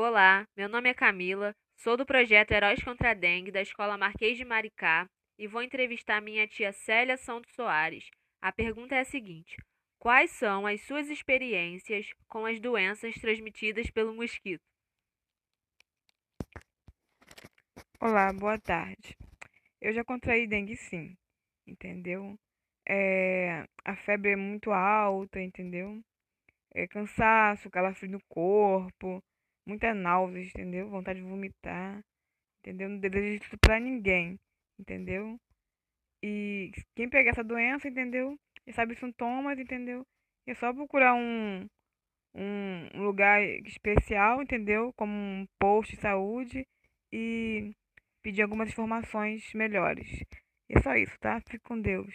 Olá, meu nome é Camila, sou do projeto Heróis contra a Dengue da Escola Marquês de Maricá e vou entrevistar minha tia Célia Santos Soares. A pergunta é a seguinte: Quais são as suas experiências com as doenças transmitidas pelo mosquito? Olá, boa tarde. Eu já contraí dengue sim, entendeu? É, a febre é muito alta, entendeu? É cansaço, calafrio no corpo, muita náusea, entendeu? Vontade de vomitar, entendeu? Não desejo isso pra ninguém, entendeu? E quem pegar essa doença, entendeu? E sabe os sintomas, entendeu? É só procurar um, um lugar especial, entendeu? Como um posto de saúde e pedir algumas informações melhores. É só isso, tá? Fique com Deus.